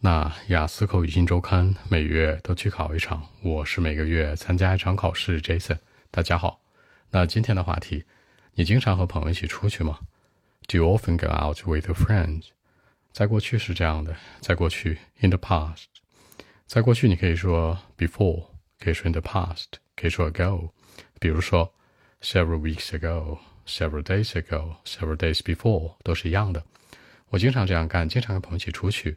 那雅思口语新周刊每月都去考一场，我是每个月参加一场考试。Jason，大家好。那今天的话题，你经常和朋友一起出去吗？Do you often go out with your friends？在过去是这样的，在过去 in the past，在过去你可以说 before，可以说 in the past，可以说 ago。比如说 several weeks ago，several days ago，several days before 都是一样的。我经常这样干，经常跟朋友一起出去。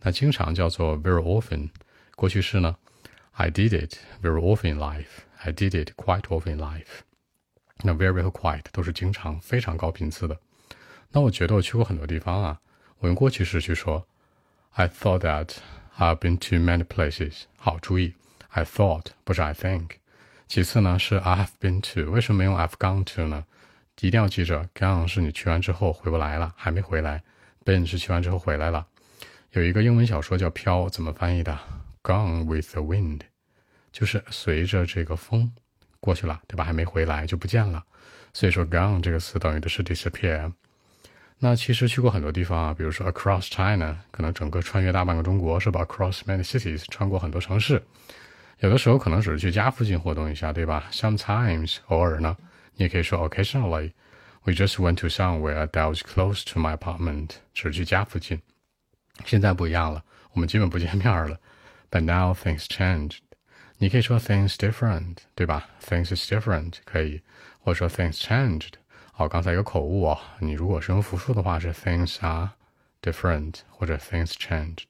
那经常叫做 very often，过去式呢？I did it very often in life. I did it quite often in life. 那 very 和 quite 都是经常，非常高频次的。那我觉得我去过很多地方啊。我用过去式去说，I thought that I've been to many places。好，注意，I thought 不是 I think。其次呢是 I have been to，为什么没用 I've gone to 呢？一定要记着，gone 是你去完之后回不来了，还没回来；been 是去完之后回来了。 有一个英文小说叫《飘》，怎么翻译的？Gone with the wind，就是随着这个风过去了，对吧？还没回来就不见了。所以说，gone 这个词等于的是 disappear。那其实去过很多地方啊，比如说 across China，可能整个穿越大半个中国，是吧？Across many cities，穿过很多城市。有的时候可能只是去家附近活动一下，对吧？Sometimes，偶尔呢，你也可以说 occasionally，we just went to somewhere that was close to my apartment，只是去家附近。现在不一样了，我们基本不见面了。But now things changed。你可以说 things different，对吧？Things is different 可以，或者说 things changed。好，刚才有口误啊。你如果是用复数的话，是 things are different 或者 things changed。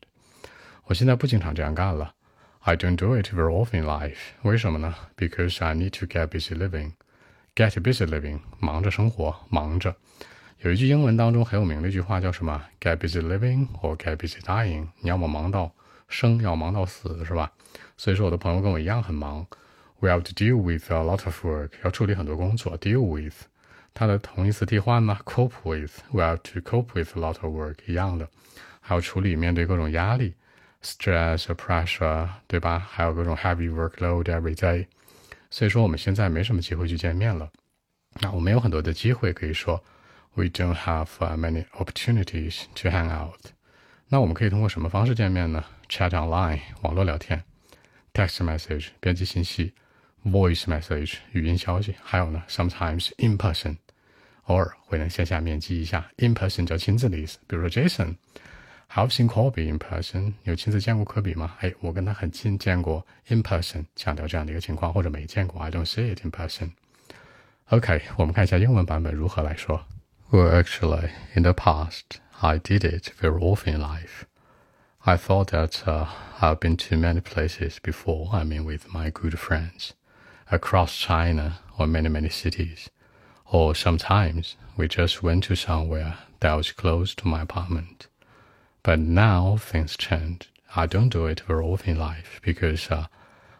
我现在不经常这样干了。I don't do it very often in life。为什么呢？Because I need to get busy living。Get busy living，忙着生活，忙着。 有一句英文当中很有名的一句话叫什么？Get busy living or get busy dying。你要么忙到生，要忙到死，是吧？所以说我的朋友跟我一样很忙。We have to deal with a lot of work，要处理很多工作。Deal with，它的同义词替换呢？Cope with，we have to cope with a lot of work，一样的。还要处理面对各种压力，stress、pressure，对吧？还有各种 heavy workload every day。所以说我们现在没什么机会去见面了。那我们有很多的机会可以说。We don't have many opportunities to hang out。那我们可以通过什么方式见面呢？Chat online，网络聊天；text message，编辑信息；voice message，语音消息；还有呢，sometimes in person，偶尔会能线下面基一下。In person 叫亲自的意思。比如说 Jason，have seen Kobe in person，有亲自见过科比吗？哎，我跟他很近，见过 in person，强调这样的一个情况，或者没见过，I don't see it in person。OK，我们看一下英文版本如何来说。 Well, actually, in the past, I did it very often in life. I thought that uh, I've been to many places before, I mean, with my good friends, across China or many, many cities. Or sometimes we just went to somewhere that was close to my apartment. But now things changed. I don't do it very often in life because uh,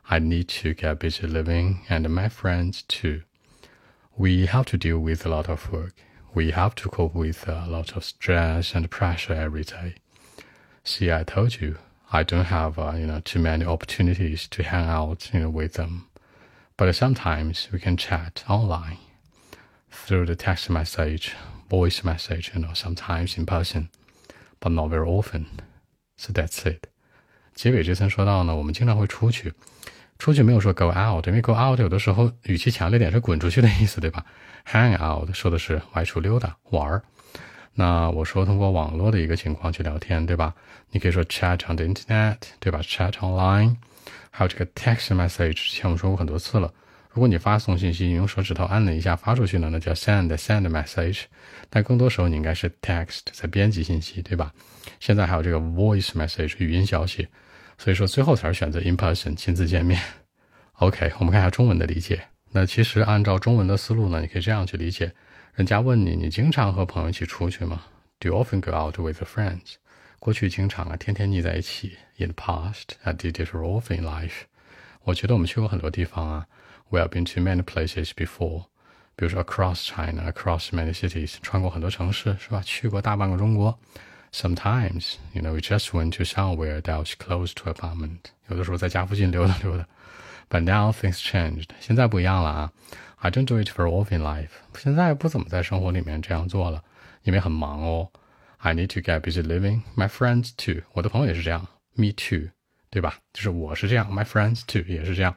I need to get busy living and my friends too. We have to deal with a lot of work we have to cope with a lot of stress and pressure every day. See, I told you I don't have uh, you know too many opportunities to hang out you know with them, but sometimes we can chat online through the text message, voice message, you know, sometimes in person, but not very often. So that's it. 结尾这层说到呢，我们经常会出去， 出去没有说 go out，因为 go out 有的时候语气强烈点是滚出去的意思，对吧？hang out 说的是外出溜达玩儿。那我说通过网络的一个情况去聊天，对吧？你可以说 chat on the internet，对吧？chat online，还有这个 text message，之前我们说过很多次了。如果你发送信息，你用手指头按了一下发出去了，那叫 send send message。但更多时候你应该是 text 在编辑信息，对吧？现在还有这个 voice message 语音消息。所以说，最后才是选择 in person 亲自见面。OK，我们看一下中文的理解。那其实按照中文的思路呢，你可以这样去理解：人家问你，你经常和朋友一起出去吗？Do you often go out with friends？过去经常啊，天天腻在一起。In the past, I did it often in life。我觉得我们去过很多地方啊。We have been to many places before。比如说 across China, across many cities，穿过很多城市，是吧？去过大半个中国。Sometimes, you know, we just went to somewhere that was close to apartment. 有的时候在家附近溜达溜达。But now things changed. 现在不一样了啊。I don't do it very often in life. 现在不怎么在生活里面这样做了，因为很忙哦。 I need to get busy living. My friends too. 我的朋友也是这样。Me too，对吧？就是我是这样，My friends too 也是这样。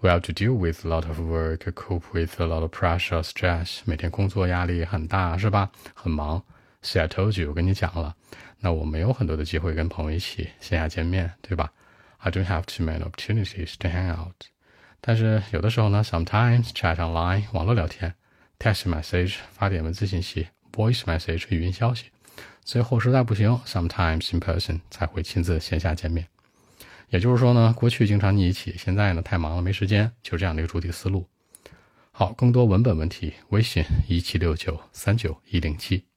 We have to deal with a lot of work, cope with a lot of pressure, stress. 每天工作压力很大，是吧？很忙。 See, I told you，我跟你讲了。那我没有很多的机会跟朋友一起线下见面，对吧？I don't have too many opportunities to hang out. 但是有的时候呢，sometimes chat online 网络聊天，text message 发点文字信息，voice message 语音消息。最后实在不行，sometimes in person 才会亲自线下见面。也就是说呢，过去经常腻一起，现在呢太忙了没时间，就这样的一个主题思路。好，更多文本问题，微信一七六九三九一零七。